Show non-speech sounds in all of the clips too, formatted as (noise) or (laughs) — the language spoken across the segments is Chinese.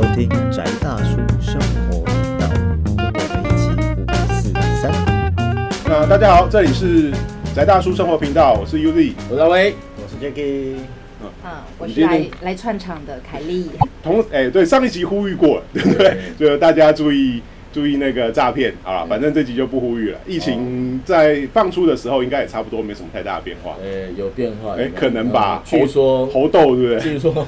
收听宅大叔生活频道，跟我们一起五四三。那大家好，这里是宅大叔生活频道，我是 Uzi。我是阿威，我是 Jacky，嗯，我是来来串场的凯莉。同哎、对，上一集呼吁过了，(laughs) 对不对？就大家注意注意那个诈骗，好了，反正这集就不呼吁了。疫情在放出的时候，应该也差不多没什么太大的变化。呃，有变化，哎、可能吧。呃据说，猴痘，对不对？据说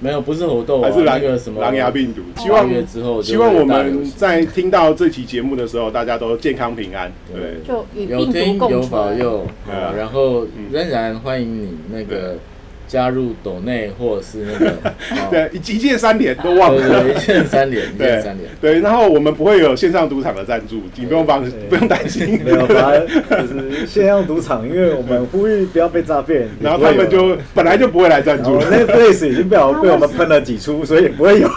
没有，不是猴痘啊，还是狼那个什么狼牙病毒？希八望月之后就希望我们在听到这期节目的时候，大家都健康平安。对，就有病毒听有。保佑，对啊哦然后嗯仍然欢迎你那个加入抖内或者是那个，(laughs) 哦对，一一键三连都忘对对，了一。键三连，(laughs) 一键三连，对，然后我们不会有线上赌场的赞助，你不用放，不用担心。没有，反正就是线上赌场，因为我们呼吁不要被诈骗，(laughs) 然后他们就本来就不会来赞助哦，那 Netflix 已经被我被我们喷了几出，所以也不会有。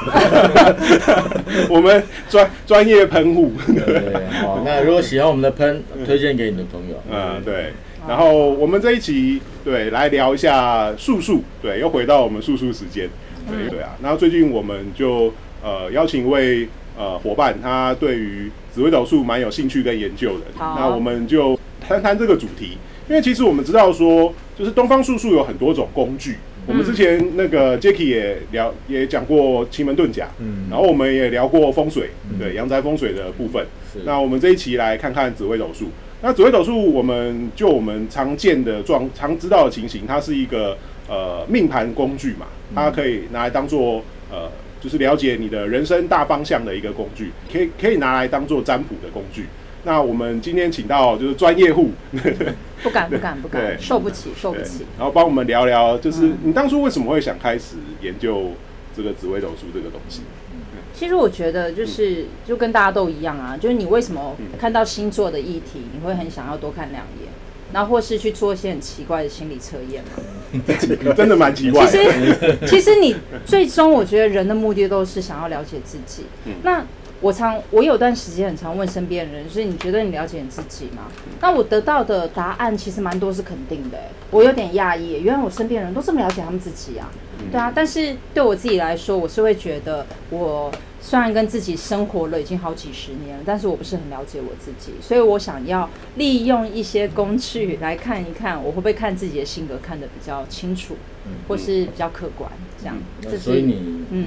我们专专业喷户。对，好，那如果喜欢我们的喷，推荐给你的朋友，嗯，对。然后我们这一期对来聊一下素素，对，又回到我们素素时间，对对啊。然后最近我们就呃邀请一位呃伙伴，他对于紫微斗数蛮有兴趣跟研究的。那我们就谈谈这个主题，因为其实我们知道说，就是东方术数有很多种工具。我们之前那个 Jacky 也聊也讲过奇门遁甲，嗯然后我们也聊过风水，对阳宅风水的部分。是那我们这一期来看看紫微斗数。那紫微斗数，我们就我们常见的状、常知道的情形，它是一个呃命盘工具嘛，它可以拿来当做呃，就是了解你的人生大方向的一个工具，可以可以拿来当做占卜的工具。那我们今天请到就是专业户，(laughs) 不敢不敢不敢，受不起受不起。然后帮我们聊聊，就是嗯你当初为什么会想开始研究这个紫微斗数这个东西？其实我觉得就是就跟大家都一样啊，就是你为什么看到星座的议题，你会很想要多看两眼，然后或是去做一些很奇怪的心理测验嘛。(laughs) 真的蛮奇怪其。实，(laughs) 其实你最终我觉得人的目的都是想要了解自己。嗯那我常我有段时间很常问身边的人，就是你觉得你了解你自己吗？那我得到的答案其实蛮多是肯定的、欸，我有点讶异，原来我身边人都这么了解他们自己啊。对啊，但是对我自己来说，我是会觉得我虽然跟自己生活了已经好几十年了，但是我不是很了解我自己，所以我想要利用一些工具来看一看，我会不会看自己的性格看得比较清楚，或是比较客观，这样。所以你嗯。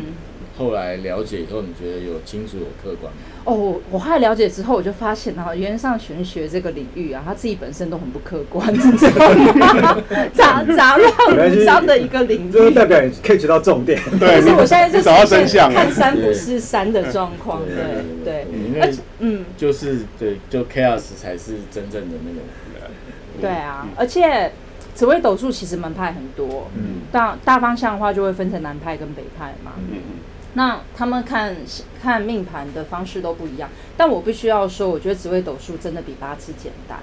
后来了解以后，你觉得有清楚有客观吗？哦，我我后来了解之后，我就发现啊，原上玄学这个领域啊，他自己本身都很不客观，(laughs) 你知道吗？杂杂乱无章的一个领域。这就代表你 catch 到重点。(laughs) 对，可是我现在就你找到真相。看山不是山的状况，对对，因为而且嗯，就是对，就 chaos 才是真正的那个。对啊，而且紫微斗数其实门派很多，嗯大大方向的话就会分成南派跟北派嘛。嗯那他们看看命盘的方式都不一样，但我必须要说，我觉得紫微斗数真的比八字简单，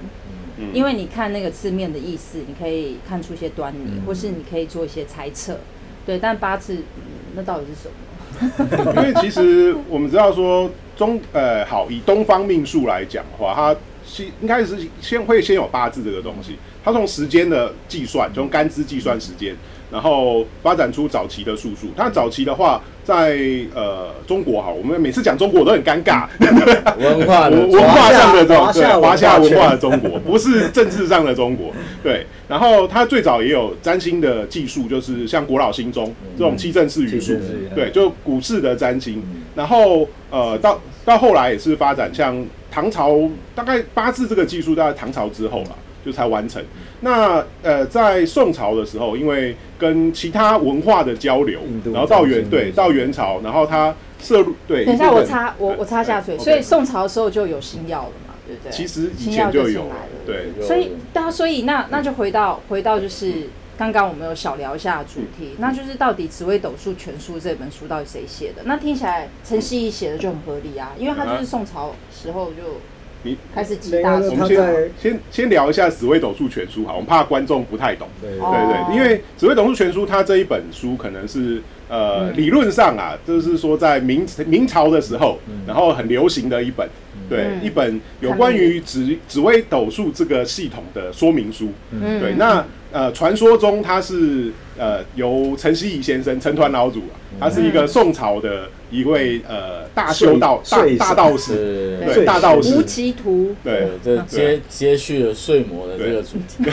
嗯因为你看那个字面的意思，你可以看出一些端倪，嗯或是你可以做一些猜测。对，但八字、嗯那到底是什么？(laughs) 因为其实我们知道说中呃好以东方命数来讲的话，它先应该是先会先有八字这个东西，它从时间的计算，从干支计算时间，然后发展出早期的术数。它早期的话，在呃中国哈，我们每次讲中国我都很尴尬，(laughs) 文化的文 (laughs) 文化上的中华华夏文化的中国，(laughs) 不是政治上的中国。对，然后它最早也有占星的技术，就是像国老星宗这种七正四余术七正四余，对，就古式的占星。然后呃，到到后来也是发展像唐朝，大概八字这个技术，大概唐朝之后了。就才完成。那呃，在宋朝的时候，因为跟其他文化的交流然后到元对到元朝，然后它摄入对。等一下，我插我我插下嘴，呃所以宋朝的时候就有新药了嘛，对不对？其实以星耀就前就有来了，对，所以，大家所以那那就回到回到就是刚刚我们有小聊一下主题，那就是到底《紫微斗数全书》这本书到底谁写的？那听起来陈希怡写的就很合理啊，因为他就是宋朝时候就你开始集大成我们先先先聊一下《紫微斗数全书》好，我们怕观众不太懂。对。哦。对对，因为《紫微斗数全书》它这一本书可能是呃、嗯。理论上啊，就是说在明明朝的时候，然后很流行的一本，对，嗯。一本有关于紫紫微斗数这个系统的说明书。嗯。对，那呃，传说中他是呃由陈希夷先生陈团老祖啊，他是一个宋朝的一位呃大修道大大道士，对对大道士。无，极图，对，这接接续了睡魔的这个主题。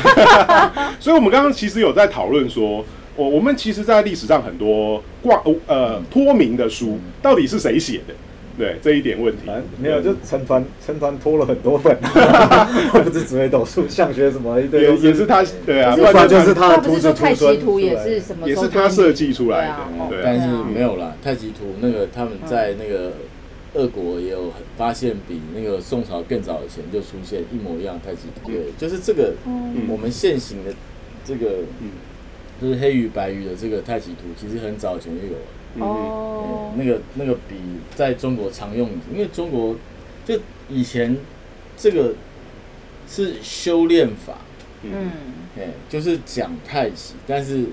(laughs) 所以我们刚刚其实有在讨论说，我我们其实，在历史上很多挂呃脱名的书，到底是谁写的？对这一点问题。反，正没有，就成团成团拖了很多本，(laughs) 不是紫微斗数、相学什么一堆也也是他对啊，不不然就是他他的徒子他不是太徒孙极图也是什么？也是他设计出来的但是没有啦，太极图那个他们在那个俄国也有发现比那个宋朝更早以前就出现一模一样的太极图。对，就是这个嗯。我们现行的这个嗯。就是黑鱼白鱼的这个太极图，其实很早以前就有了。嗯哦。对，那个那个比在中国常用，因为中国就以前这个是修炼法，嗯。哎，就是讲太极，但是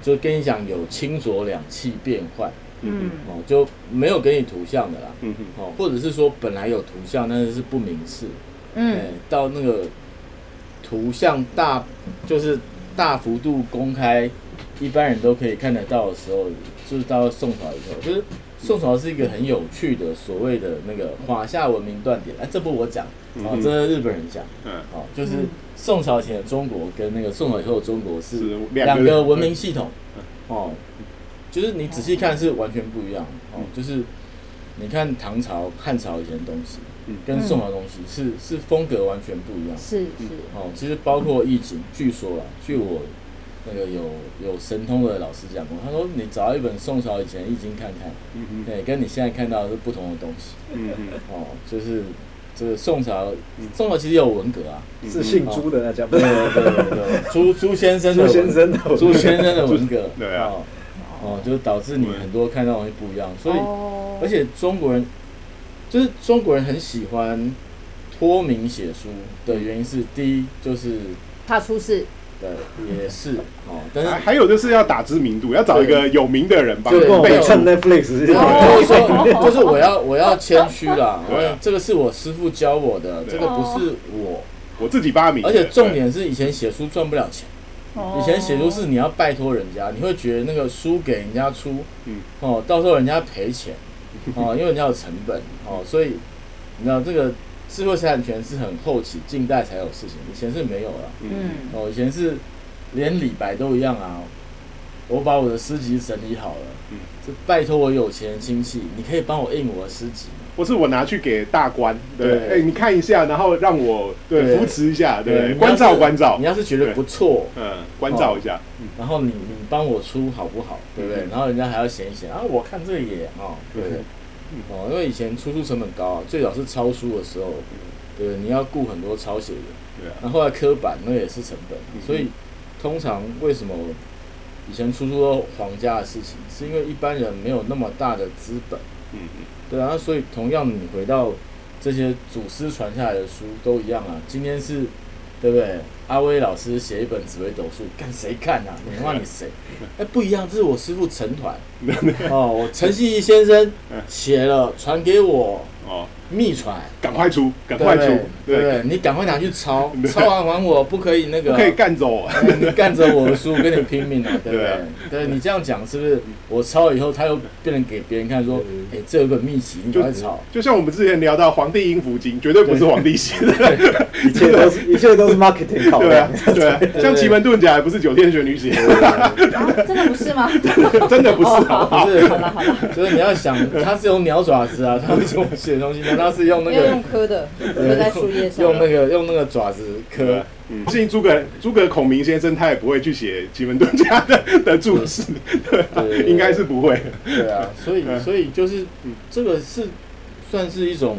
就跟你讲有清浊两气变换嗯哦，就没有给你图像的啦，嗯哼。哦，或者是说本来有图像，但是是不明示，哎嗯，到那个图像大就是大幅度公开，一般人都可以看得到的时候，就是到宋朝以后，就是宋朝是一个很有趣的所谓的那个华夏文明断点。哎，这不我讲，哦嗯，这是日本人讲，嗯。哦，就是嗯。宋朝前的中国跟那个宋朝以后的中国是是两个文明系统，哦，就是你仔细看是完全不一样，哦，就是你看唐朝、汉朝以前的东西嗯，跟宋朝的东西是是风格完全不一样。是是，哦，其实包括易经，据说啊，据我那个有有神通的老师讲过，他说你找一本宋朝以前的易经看看，嗯对，跟你现在看到的是不同的东西。哦，就是这个宋朝，宋朝其实也有文革啊，是姓朱的那家，对对对对，朱朱先生的朱先生的文革朱先生的文革，(laughs) 对啊哦，哦，就导致你很多看到的东西不一样，所以哦而且中国人就是中国人很喜欢脱名写书的原因是，第一就是怕出事，对也是哦，但是还还有就是要打知名度，要找一个有名的人帮对背书。跟我们蹭 Netflix 就是说，(laughs) 就是我要我要谦虚啦，这个是我师傅教我的，这个不是我，我自己发明的，而且重点是以前写书赚不了钱，哦。以前写书是你要拜托人家，你会觉得那个书给人家出嗯，哦，到时候人家赔钱哦，因为人家有成本哦，所以你知道这个智慧财产权是很后期近代才有事情，以前是没有了。嗯嗯哦，以前是连李白都一样啊。我把我的诗集整理好了，嗯就拜托我有钱的亲戚，你可以帮我印我的诗集吗？或是我拿去给大官，对不对，对哎，你看一下，然后让我对对扶持一下，对关照关照你，要是觉得不错，嗯，关照一下，然后你你帮我出好不好，对不对？嗯然后人家还要嫌一嫌啊，我看这个也哦，对不对？嗯哦，因为以前出书成本高啊，最早是抄书的时候，对，你要雇很多抄写人，对啊，然后后来刻板那也是成本，嗯所以通常为什么以前出书都皇家的事情，是因为一般人没有那么大的资本，嗯嗯对啊，所以同样你回到这些祖师传下来的书都一样啊，今天是。对不对？阿威老师写一本紫微斗数，看谁看啊？(laughs) 你骂你谁？哎，不一样，这是我师傅陈团 (laughs) 哦，我陈希怡先生 (laughs) 写了，传给我哦，秘传，赶快出，赶快出，？对对？你赶快拿去抄，抄完还我，不可以那个，不可以干走，哎你干走我的书，跟你拼命啊，对不对啊对？对你这样讲是不是？我抄了以后，他又变成给别人看，说，哎，这有本秘籍，你赶快抄。就像我们之前聊到《黄帝阴符经》，绝对不是皇帝写的，一切都是一切都是 marketing 考对啊。，对啊，(laughs) 像奇门遁甲也不是九天玄女写 (laughs) 真的不是吗？(laughs) 真的不是，好不好？是，好了好了，就是你要想，他是用鸟爪子啊，他为什么写东西？难道是用那个用个刻的，刻在树叶上。用那个用那个爪子对刻？嗯，相信诸葛诸葛孔明先生他也不会去写奇门遁甲的的注释，应该是不会。对啊，所以嗯所以就是这个是算是一种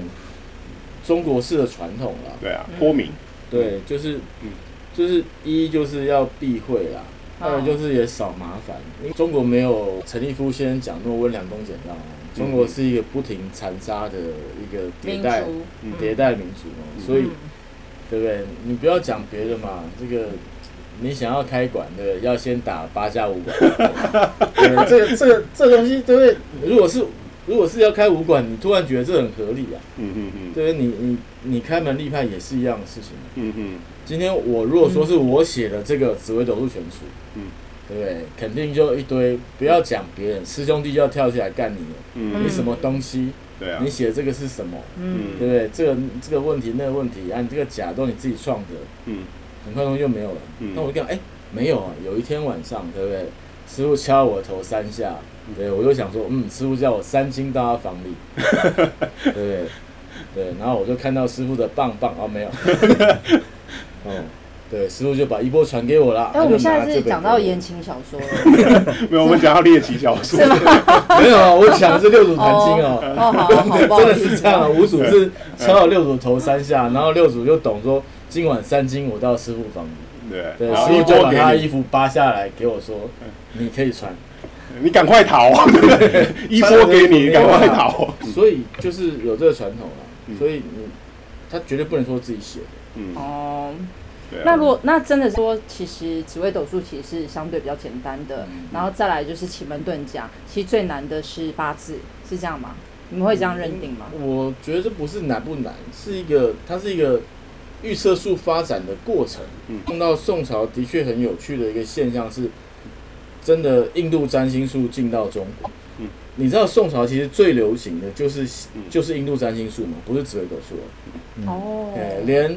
中国式的传统了。对啊，脱敏，对，就是嗯就是一就是要避讳啦，哦二就是也少麻烦。因为中国没有陈立夫先生讲那么温良恭俭让哦，中国是一个不停残杀的一个迭代民族嗯迭代民族哦，所以嗯对不对？你不要讲别的嘛，这个你想要开馆，对不对？要先打八加五馆。(laughs) 对，这个这个这个东西，对不对？如果是如果是要开武馆，你突然觉得这很合理啊，嗯嗯嗯，对你你你开门立派也是一样的事情。嗯嗯今天我如果说是我写的这个紫薇斗数全书，嗯对不对？肯定就一堆，不要讲别人，师兄弟就要跳起来干你了。嗯你什么东西？对啊你，写的这个是什么？嗯，对不对？这个这个问题那个问题，啊，你这个假都你自己创的，嗯很快东西就没有了。嗯那我就讲，哎，没有啊。有一天晚上，对不对？师傅敲我头三下，对我就想说，嗯，师傅叫我三斤到他房里，(laughs) 对对？然后我就看到师傅的棒棒，哦，没有，(laughs) 哦，对，师傅就把衣钵传给我了。哎，我们现在是讲到言情小说了，(laughs) 没有，我们讲到猎奇小说，没有啊，我讲的是六祖坛经哦，真的是这样啊，五祖是敲了六祖头三下，然后六祖就懂说，今晚三斤我到师傅房里，对，对，师傅就把他衣服扒下来给我说，你可以穿。(laughs) 你赶快逃，(laughs) 一波给你，赶快逃，所以就是有这个传统啊，嗯所以你他绝对不能说自己写的。嗯，哦。那如果那真的说，其实紫微斗数其实是相对比较简单的，嗯然后再来就是奇门遁甲，其实最难的是八字，是这样吗？你们会这样认定吗？我觉得这不是难不难，是一个它是一个预测术发展的过程。嗯碰到宋朝的确很有趣的一个现象是，真的印度占星术进到中国。嗯你知道宋朝其实最流行的就是、嗯就是印度占星术嘛，不是紫微斗数哦。连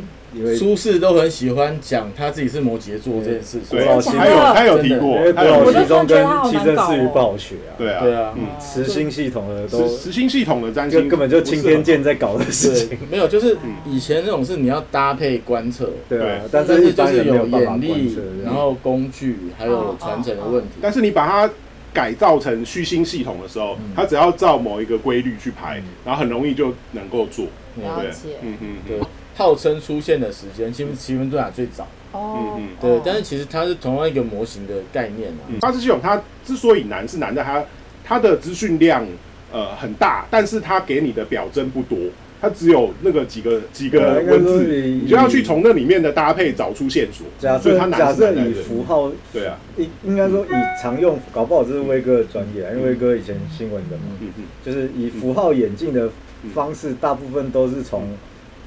苏轼都很喜欢讲他自己是摩羯座这件事情。对，古老他有他有提过他有其中跟我就觉得他好七真难搞哦四余暴雪啊，对啊，对啊。嗯，磁星系统的都实实心系统的占星根本就青天剑在搞的事情，，没有，就是嗯。以前那种是你要搭配观测，对啊，但但是一般是就是有眼力然后工具还有传承的问题。但是你把它改造成虚心系统的时候，嗯。它只要照某一个规律去排，然后很容易就能够做。对。了解，嗯嗯。对，号称出现的时间，其实奇门遁甲最早，哦。嗯嗯，对，哦但是其实它是同样一个模型的概念啊。嗯，八字系统它之所以难，是难在它它的资讯量呃很大，但是它给你的表征不多，它只有那个几个几个文字，你就要去从那里面的搭配找出线索。假设所以它难假设以符号，对啊，应应该说以常用，搞不好这是威哥的专业啊，因为威哥以前新闻的嘛，嗯嗯就是以符号演进的方式，大部分都是从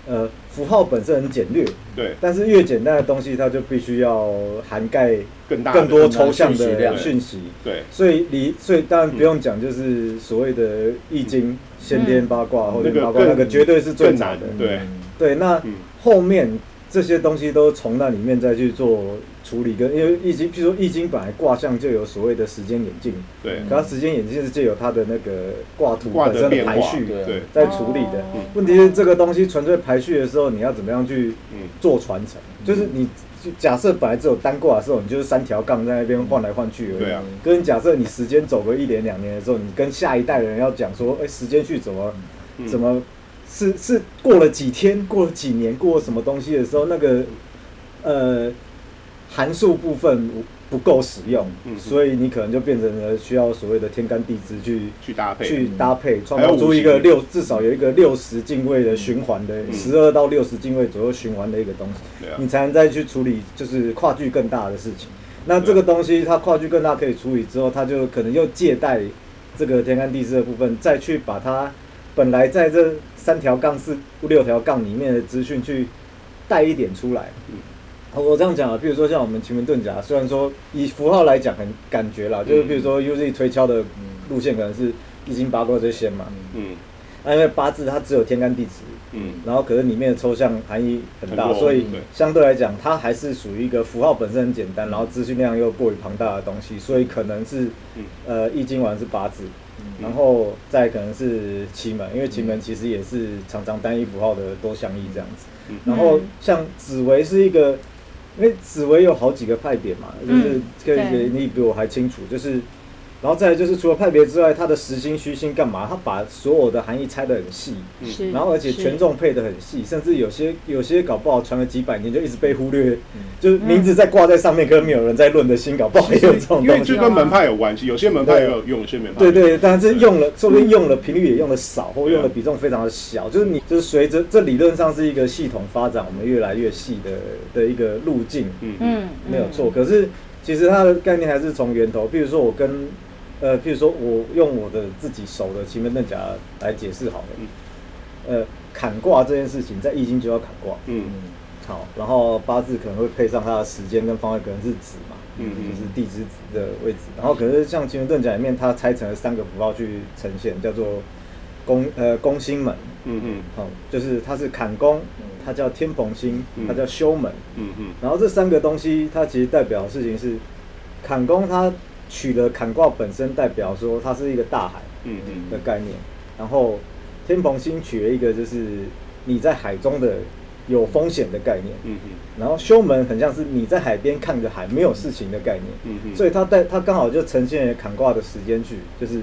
呃符号本身很简略，对，但是越简单的东西，它就必须要涵盖更大更多抽象的讯息。对，所以你，所以当然不用讲，就是所谓的易经、先天八卦、后天八卦，那个绝对是最难早的。对嗯对，那嗯后面这些东西都从那里面再去做处理，跟因为易经，譬如说易经本来卦象就有所谓的时间演进，对，可它时间演进是借由它的那个卦图本身的排序在处理的哦。问题是这个东西纯粹排序的时候，你要怎么样去嗯做传承？就是你就假设本来只有单卦的时候，你就是三条杠在那边换来换去而已。对啊，跟假设你时间走个一年两年的时候，你跟下一代的人要讲说，哎、时间去怎么嗯怎么是是过了几天，过了几年，过了什么东西的时候，那个呃函数部分不够使用，嗯所以你可能就变成了需要所谓的天干地支去去搭配，去搭配，创造出一个六至少有一个六十进位的循环的嗯。十二到六十进位左右循环的一个东西。你，才能再去处理就是跨距更大的事情。那这个东西它跨距更大可以处理之后，它就可能又借贷这个天干地支的部分，再去把它本来在这三条杠四六条杠里面的资讯去带一点出来。嗯。我这样讲啊，比如说像我们奇门遁甲，虽然说以符号来讲很感觉啦，就是比如说 UZ 推敲的路线可能是易经八卦这些嘛，嗯。那因为八字它只有天干地支，嗯。然后可是里面的抽象含义很大，很所以相对来讲，它还是属于一个符号本身很简单，然后资讯量又过于庞大的东西，所以可能是嗯。呃易经完是八字，嗯然后再可能是奇门，因为奇门其实也是常常单一符号的多相异这样子。嗯。然后像紫薇是一个，因为紫薇有好几个派别嘛，就是嗯。可以你比我还清楚，就是。然后再来就是除了派别之外，它的实心虚心干嘛？它把所有的含义拆得很细，嗯，然后而且是权重配得很细，甚至有些有些搞不好传了几百年就一直被忽略，嗯就是名字在挂在上面，可是没有人在论的新，搞不好也有这种因为东西。这跟门派有关系，有些门派也有用，有些门派对对，但是用了，说不定嗯用了频率也用的少，或用的比重非常的小。就是你就是随着这理论上是一个系统发展，我们越来越细的的一个路径，嗯嗯嗯，没有错。可是其实它的概念还是从源头，比如说我跟呃，譬如说我用我的自己手的奇门遁甲来解释好了。嗯呃，砍卦这件事情在易经就要砍卦。嗯好，然后八字可能会配上它的时间跟方位，可能是子嘛，嗯嗯就是地支子的位置。然后可是像奇门遁甲里面，它拆成了三个符号去呈现，叫做宫呃宫星门，嗯嗯好，就是它是坎宫，它叫天蓬星嗯，它叫修门。嗯嗯然后这三个东西，它其实代表的事情是，坎宫它取了坎卦本身，代表说它是一个大海嗯嗯的概念。然后天蓬星取了一个就是你在海中的有风险的概念。嗯嗯然后修门很像是你在海边看着海没有事情的概念。嗯嗯，所以它带它刚好就呈现了坎卦的时间去，就是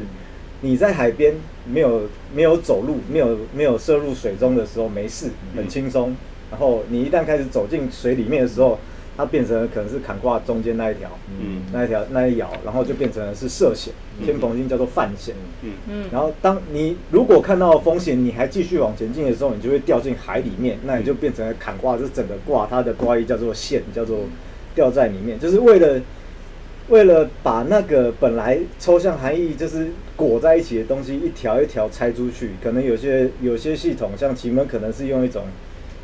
你在海边没有没有走路，没有没有涉入水中的时候没事，很轻松。然后你一旦开始走进水里面的时候，它变成了可能是坎卦中间那一条，嗯。那一条那一爻，然后就变成了是涉险，天蓬星叫做犯险。嗯。嗯，然后当你如果看到风险，你还继续往前进的时候，你就会掉进海里面，那你就变成了坎卦，这整个卦它的卦意叫做陷，叫做掉在里面，就是为了为了把那个本来抽象含义就是裹在一起的东西一条一条拆出去，可能有些有些系统像奇门可能是用一种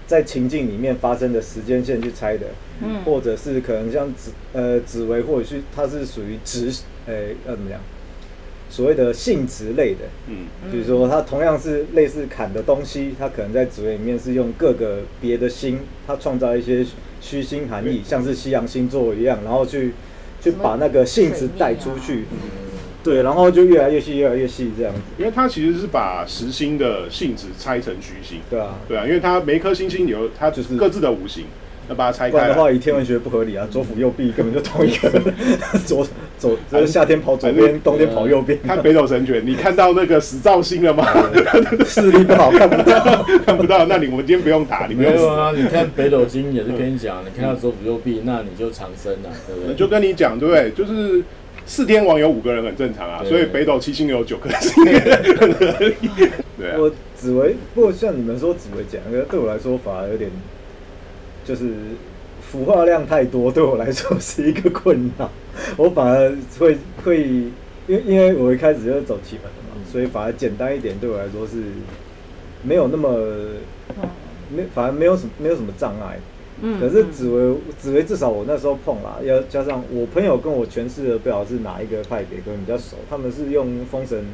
在情境里面发生的时间线去猜的，嗯。或者是可能像紫呃紫薇或者是它是属于直呃要怎么讲，所谓的性质类的，嗯。比如说它同样是类似砍的东西，它可能在紫微里面是用各个别的星，它创造一些虚心含义，像是西洋星座一样，然后去去把那个性质带出去，对，然后就越来越细，越来越细这样子，因为它其实是把实心的性质拆成虚星，对啊。对啊，因为它每一颗星星有它就是各自的五行，那把它拆开不然的话，以天文学不合理啊，左辅右弼根本就同一个，(laughs) 左左就是夏天跑左边，冬天跑右边，看北斗神拳，你看到那个死兆星了吗？(laughs) 视力不好看不到。(laughs) 看不到，那你我们今天不用打，你不用死。没有啊，你看北斗星也是跟你讲，你看到左辅右弼，那你就长生了，对不对？就跟你讲，对不对？就是四天王有五个人很正常啊，所以北斗七星有九颗星，很合理。对啊，我紫薇，不过像你们说紫薇讲，那个对我来说反而有点，就是符号量太多，对我来说是一个困扰。我反而会会，因为因为我一开始就是走奇门的嘛，所以反而简单一点对我来说是没有那么没，反而没有什么没有什么障碍。嗯可是紫薇紫薇至少我那时候碰啦，要加上我朋友跟我诠释的不晓得是哪一个派别，可能比较熟，他们是用封神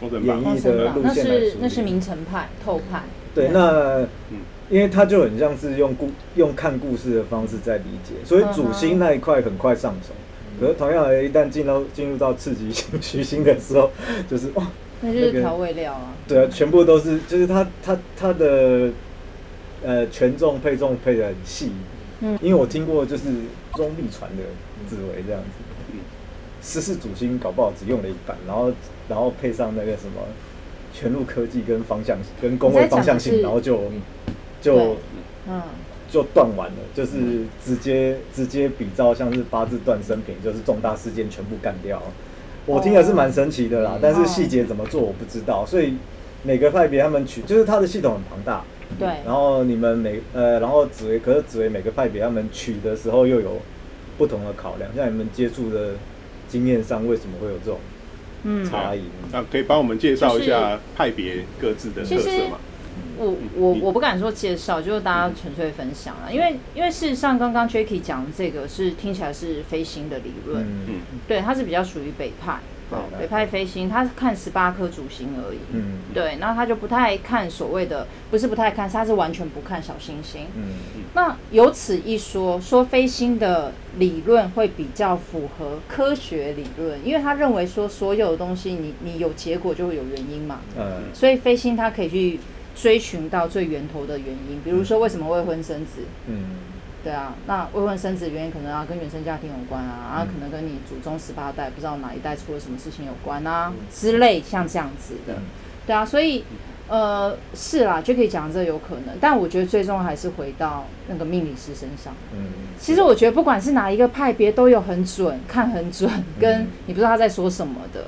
封神，演绎的路线来那是那是明城派透派，对，那嗯。因为他就很像是用故用看故事的方式在理解，所以主星那一块很快上手。可是同样的，一旦进到进入到刺激性 (laughs) 虚心的时候，就是哇，那就是调味料啊。对啊，全部都是，就是他他他的呃权重配重配的很细。嗯。因为我听过就是中立传的紫薇这样子，嗯十四主星搞不好只用了一半，然后然后配上那个什么全路科技跟方向跟工位方向性，然后就就嗯，就断完了，就是直接直接比照像是八字断生平，就是重大事件全部干掉。我听的是蛮神奇的啦，哦。但是细节怎么做我不知道，所以每个派别他们取就是它的系统很庞大，对，然后你们每呃，然后紫薇，可是紫薇每个派别他们取的时候又有不同的考量，像你们接触的经验上，为什么会有这种嗯，差异？那可以帮我们介绍一下派别各自的特色吗？我我我不敢说介绍，就是大家纯粹分享啊，因为因为事实上刚刚 Jacky 讲的这个是听起来是飞星的理论，嗯嗯。对，它是比较属于北派，北派飞星，他是看十八颗主星而已，嗯。对，那他就不太看所谓的，不是不太看，他是完全不看小星星。嗯。那有此一说，说飞星的理论会比较符合科学理论，因为他认为说所有的东西你你有结果就会有原因嘛，呃所以飞星它可以去追寻到最源头的原因，比如说为什么未婚生子，嗯对啊，那未婚生子原因可能啊跟原生家庭有关啊，啊可能跟你祖宗十八代不知道哪一代出了什么事情有关啊之类像这样子的，对啊，所以呃是啦，就可以讲这有可能，但我觉得最终还是回到那个命理师身上。嗯，其实我觉得不管是哪一个派别都有很准，看很准，跟你不知道他在说什么的，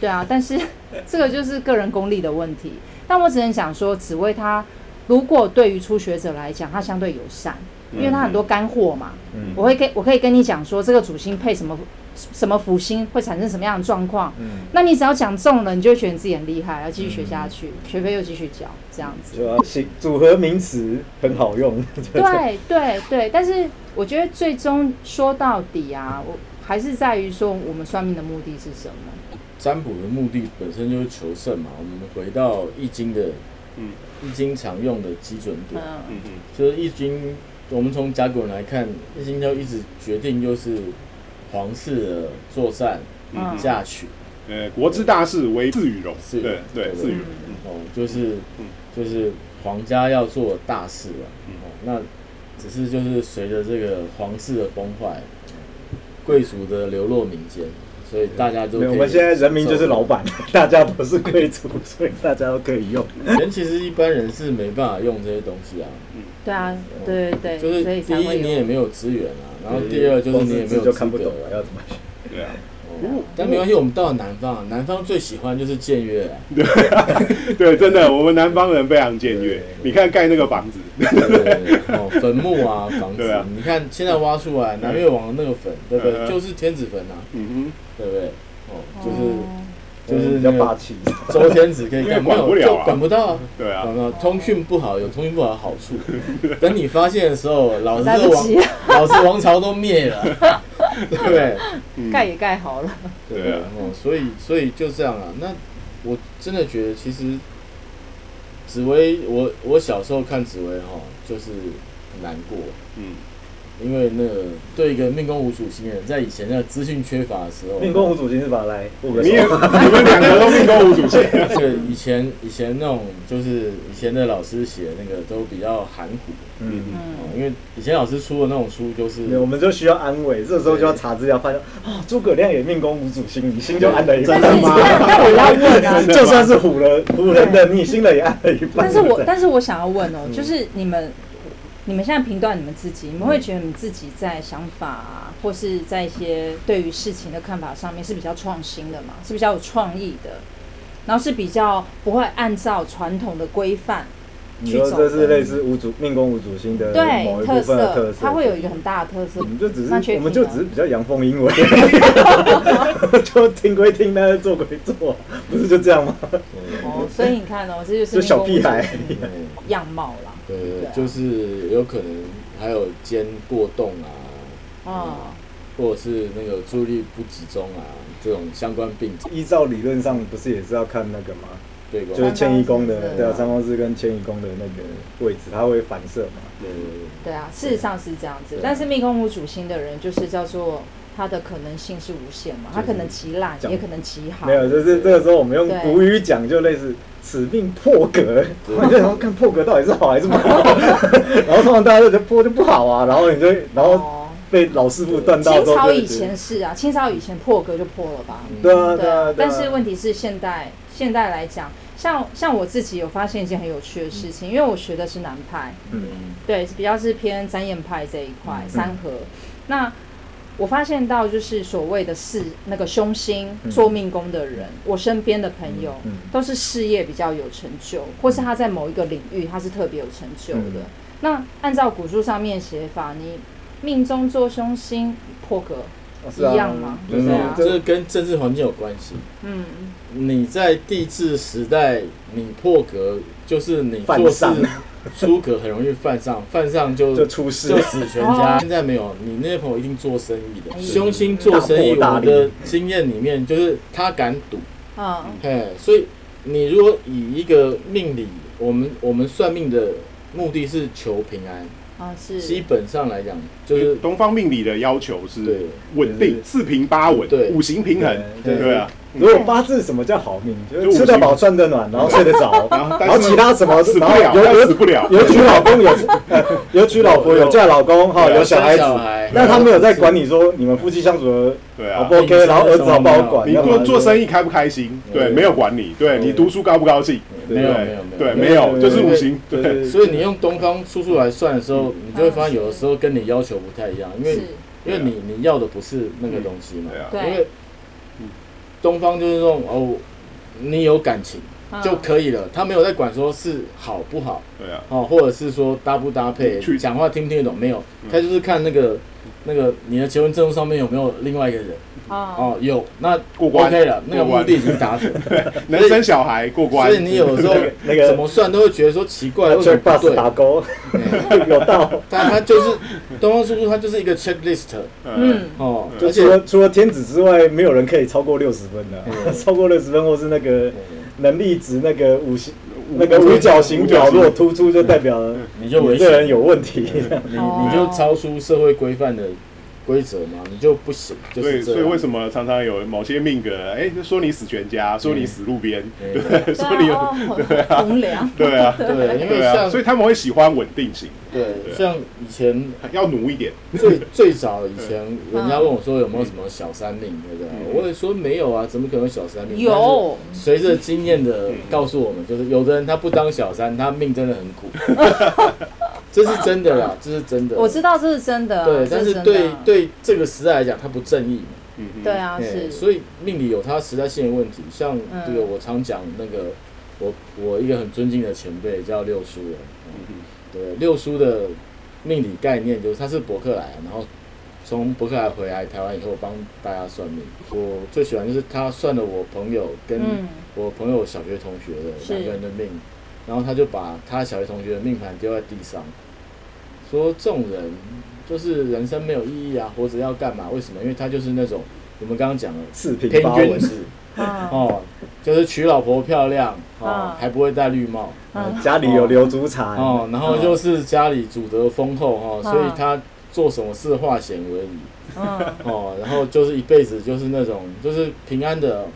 对啊。但是 (laughs) 这个就是个人功力的问题。但我只能讲说，紫薇他如果对于初学者来讲，他相对友善，因为它很多干货嘛。嗯我会跟我可以跟你讲说，这个主星配什么什么辅星会产生什么样的状况。嗯，那你只要讲中了，你就会觉得你自己很厉害，要继续学下去，学费又继续交，这样子。就组合名词很好用。对对对，但是我觉得最终说到底啊，我还是在于说我们算命的目的是什么。占卜的目的本身就是求胜嘛。我们回到易经的，嗯易经常用的基准点，嗯嗯嗯就是易经，我们从甲骨文来看，易经就一直决定就是皇室的作战、嗯嫁娶，呃，国之大事为祀与戎，是对对对祀与戎，嗯。哦，就是嗯。就是皇家要做大事啊，嗯。哦，那只是就是随着这个皇室的崩坏，贵族的流落民间，所以大家都没有，我们现在人民就是老板，(laughs) 大家都是贵族，所以大家都可以用。人其实一般人是没办法用这些东西啊，嗯对啊，对对对就是第一。你也没有资源啊，然后第二就是你也没有就看不懂啊，要怎么学？对啊，哦但没关系，我们到了南方啊，南方最喜欢就是僭越啊，对，真的，我们南方人非常僭越。你看盖那个房子，对对对哦，坟墓啊，房子啊，你看现在挖出来南越王那个坟，对不对？就是天子坟啊，嗯对不对？哦，就是就是比较那个霸气。周天子可以干，管不了啊没有就管不到啊。对啊，通讯不好有通讯不好的好处，等你发现的时候，老子的王，老子王朝都灭了，对不对？盖也盖好了。对对啊哦，所以所以就这样啊。那我真的觉得，其实紫薇，我我小时候看紫薇哈，就是很难过，嗯，因为那个对一个命宫无主星的人，在以前那个资讯缺乏的时候，命宫无主星是吧？来你也手。你们两个都命宫无主星，(laughs) 这个以前以前那种就是以前的老师写的那个都比较含糊嗯，因为以前老师出的那种书就是我们就需要安慰，这时候就要查资料，发现啊，诸葛亮也命宫无主星，你心就安了一半。真的吗那我要问啊，(laughs) 就算是唬了唬人的，你心了也安了一半。但是我但是我想要问哦，嗯就是你们你们现在评断你们自己，你们会觉得你们自己在想法啊，或是在一些对于事情的看法上面是比较创新的嘛，是比较有创意的，然后是比较不会按照传统的规范你说去走的。这是类似无主命宫无主星的某对一部特分的特色，，它会有一个很大的特色我。们就只是我们就只是比较阳奉阴违，(laughs) 就听归听，但是做归做，不是就这样吗？哦，所以你看哦，这就是就小屁孩样貌啦。对对对对啊，就是有可能还有肩过动啊，哦，或者是那个注意力不集中啊，这种相关病症。依照理论上，不是也是要看那个吗？对？就是迁移宫的，对啊，三方四跟迁移宫的那个位置，它会反射嘛。对对对对啊，事实上是这样子。但是命宫无主星的人，就是叫做他的可能性是无限嘛，它可能极烂，也可能极好。没有，就是这个时候我们用古语讲，就类似此命破格，(laughs) 我就看破格到底是好还是不好，(laughs) 然后通常大家就觉得破就不好啊，然后你就然后哦，被老师傅断到清朝以前是啊，清朝以前破格就破了吧？对啊对但是问题是现代现代来讲，像像我自己有发现一件很有趣的事情，因为我学的是南派，嗯。对，比较是偏占验派这一块，嗯。三合。那我发现到就是所谓的四那个凶星嗯。做命宫的人，我身边的朋友嗯都是事业比较有成就，或是他在某一个领域他是特别有成就的。嗯。那按照古书上面写法，你命中做凶星破格，一样吗？就是对啊。这个跟政治环境有关系。嗯，你在帝制时代，你破格就是你犯做事上。出格很容易犯上，犯上就就出事。就死全家。哦。现在没有，你那些朋友一定做生意的，哎凶星做生意，我的经验里面就是他敢赌，嗯，嘿，所以你如果以一个命理，我们我们算命的目的是求平安，啊是，基本上来讲就是东方命理的要求是对稳定、四平八稳对、五行平衡，对对啊。如果八字什么叫好命，就就是吃得饱、穿得暖，然后睡得着，(laughs) 然后其他什么，死不了，有有死不了，(laughs) 有娶老公，有呃有娶老婆，有嫁老公，哈，有小孩子生小孩，但他没有在管你说你们夫妻相处的对啊好不。OK，然后儿子好不好管，你做做生意开不开心？对，没有管你。对你读书高不高兴？没有没有没有对，没没有，就是五行。对对，所以你用东方叔叔来算的时候，你就会发现有的时候跟你要求不太一样，因为因为你你要的不是那个东西嘛对，啊，因为东方就是说哦，你有感情嗯。就可以了，他没有在管说是好不好对啊，哦，或者是说搭不搭配，讲话听不听得懂，没有，嗯。他就是看那个那个你的结婚证书上面有没有另外一个人，哦，哦，有那过关。OK 了，那个目的已经达成。能生小孩过关，所以你有时候那个怎么算都会觉得说奇怪，为什么不对？打勾，嗯 (laughs) 有道。但他就是东方叔叔，他就是一个 checklist 嗯，嗯，哦，而且了除了天子之外，没有人可以超过 (laughs) 六十分的，嗯超过六十分或是那个能力值那个五星那个五角形表如果突出，就代表你就危这人，有问题。你哦你就超出社会规范的规则嘛，你就不行，就所以所以为。什么常常有某些命格，哎，就说你死全家，说你死路边，嗯对说你有对，啊，对啊，(laughs) (laughs) (laughs) 对，因为像所以他们会喜欢稳定性，对像以前要努一点，最最早以前，人家问我说有没有什么小三命，对不对？嗯。我也说没有啊，怎么可能有小三命？有，随着经验的告诉我们，就是有的人他不当小三，他命真的很苦，这是真的啦，这是真的。我知道这是真的啊，对，但是对对这个时代来讲，它不正义嘛。嗯嗯对，啊，所以命理有它时代性的问题。像嗯这个，我常讲那个，我我一个很尊敬的前辈叫六叔的，嗯嗯对，六叔的命理概念就是他是伯克莱，然后从伯克莱回来台湾以后帮大家算命。我最喜欢就是他算了我朋友跟嗯我朋友小学同学的是两个人的命，然后他就把他小学同学的命盘丢在地上，说这种人就是人生没有意义啊，活着要干嘛？为什么？因为他就是那种我们刚刚讲的四平偏八稳，哦，就是娶老婆漂亮哦嗯，还不会戴绿帽。嗯。家里有留祖产。哦，然后就是家里祖德丰厚哈、所以他做什么事化险为夷。嗯，哦，然后就是一辈子就是那种就是平安的，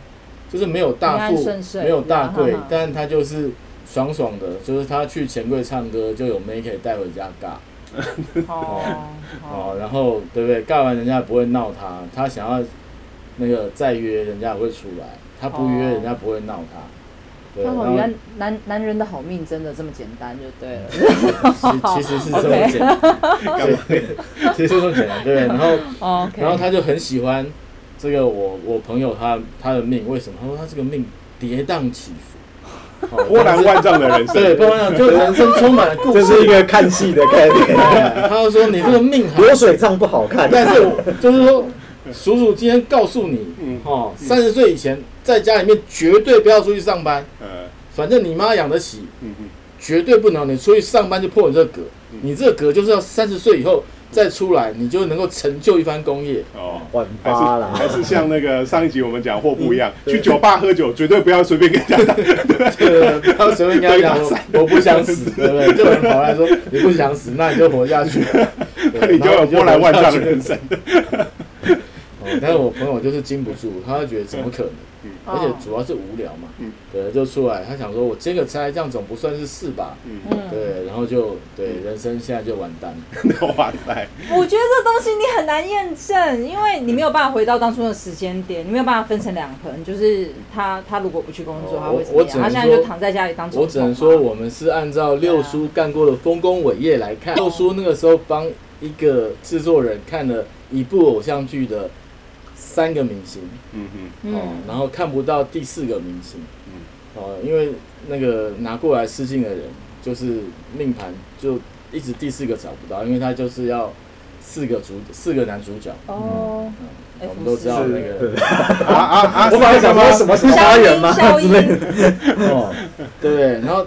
就是没有大富没有大贵但他就是爽爽的，就是他去钱柜唱歌就有妹可以带回家尬 (laughs) 哦，然后对不对？尬完人家也不会闹他，他想要那个再约人家也会出来，他不约哦人家不会闹他。对，然哦，后原来男男人的好命真的这么简单就对了。(laughs) 其 (laughs) 其实是这么简单，对，其实是这么简单，对。然后，然后他就很喜欢这个我我朋友他他的命，为什么？他说他这个命跌宕起伏，哦波澜万丈的人生，对，波澜万丈，就人生充满了故事。这。是一个看戏的概念。哎 (laughs) 他就说你这个命好，流水账不好看，但是就是说，叔叔今天告诉你嗯，哦，三十岁以前在家里面绝对不要出去上班，呃，反正你妈养得起，绝对不能你出去上班就破你这个格，你这个格就是要三十岁以后再出来，你就能够成就一番功业。哦。晚还发啦是。还是像那个上一集我们讲货不一样，去酒吧喝酒绝对 (laughs) 不要随便跟人家打，对，不要随便跟他讲说我不想死，对不对？(laughs) 就有人跑来说你不想死，那你就活下去，(laughs) 那你就有波澜万丈的人生。哦，但是我朋友就是经不住，他就觉得怎么可能？嗯而且主要是无聊嘛，嗯对，就出来，他想说我接个差，这样总不算是事吧？嗯，嗯，对，然后就对人生现在就完蛋了。(laughs) 哇塞，我觉得这东西你很难验证，因为你没有办法回到当初的时间点，你没有办法分成两横，就是他他如果不去工作，哦他会怎么样？我我只能他现在就躺在家里当我只能说，我们是按照六叔干过的丰功伟业来看。六叔那个时候帮一个制作人看了一部偶像剧的三个明星，嗯嗯。哦，嗯，然后看不到第四个明星，嗯。哦，因为那个拿过来试镜的人，就是命盘就一直第四个找不到，因为他就是要四个主四个男主角，哦，我们都知道那个。啊啊 (laughs) 啊！我本来想说什么是花消园吗之类的。哦，对不对？然后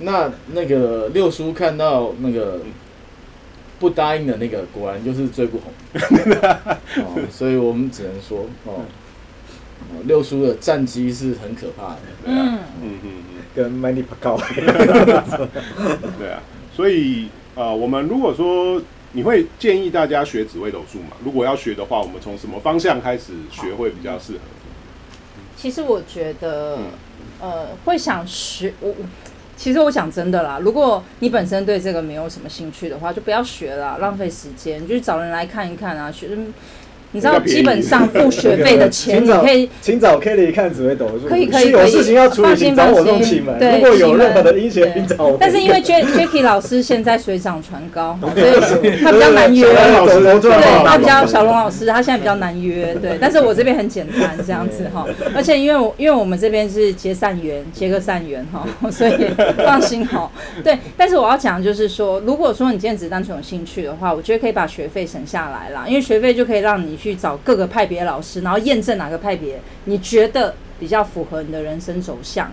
那那个六叔看到那个不答应的那个，果然就是最不红。(laughs) 哦，所以我们只能说，哦，哦六叔的战绩是很可怕的。嗯，嗯嗯嗯，跟 Manny Pacquiao (laughs) 对啊，所以呃，我们如果说你会建议大家学紫微斗数嘛？如果要学的话，我们从什么方向开始学会比较适合？其实我觉得嗯，呃，会想学我。其实我讲真的啦，如果你本身对这个没有什么兴趣的话，就不要学了，浪费时间，就去找人来看一看啊。学，你知道，基本上付学费的 (laughs) 钱，你可以请找 Kelly 看紫微斗数，可以可以有可以。事情要处理，放心请找我放心如果有任何的气门阴险，请找我。但是因为 Jacky 老师现在水涨船高，(laughs) 所以他比较难约。对他比较小龙老师，他现在比较难约，对，但是我这边很简单这样子哈，而且因为我因为我们这边是结善缘，结个善缘哈，(laughs) 所以放心哈。对，但是我要讲就是说，如果说你今天只单纯有兴趣的话，我觉得可以把学费省下来啦，因为学费就可以让你去找各个派别老师，然后验证哪个派别你觉得比较符合你的人生走向。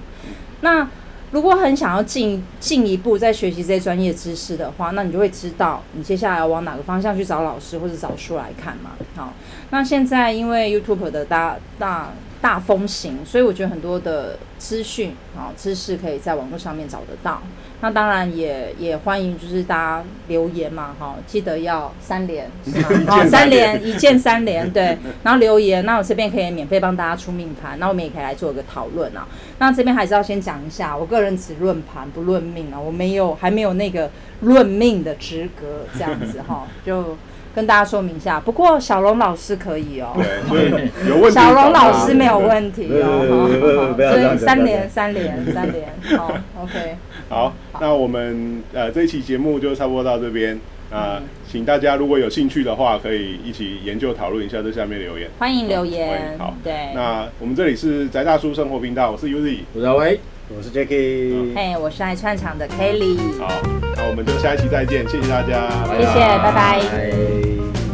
那如果很想要进进一步再学习这些专业知识的话，那你就会知道你接下来要往哪个方向去找老师或者找书来看嘛。好，那现在因为 YouTube 的大大大风行，所以我觉得很多的资讯啊知识可以在网络上面找得到。那当然也也欢迎就是大家留言嘛，哈，记得要三连是吗？好，(laughs) 三连一键三连 (laughs) 对，然后留言，那我这边可以免费帮大家出命盘，那我们也可以来做个讨论啊。那这边还是要先讲一下，我个人只论盘不论命啊，我没有还没有那个论命的资格，这样子哈，就。跟大家说明一下，不过小龙老师可以哦、对，有问题小龙老师没有问题哦，所以三连三连三连，好，OK，(laughs) 好，那我们呃这一期节目就差不多到这边。啊、请大家如果有兴趣的话，可以一起研究讨论一下，在下面留言。欢迎留言迎好，对，那我们这里是宅大叔生活频道，我是 Uzi。我是阿威。我是 Jacky。嘿，我是爱串场的 Kelly，好，那我们就下一期再见，谢谢大家，谢谢，拜拜。拜。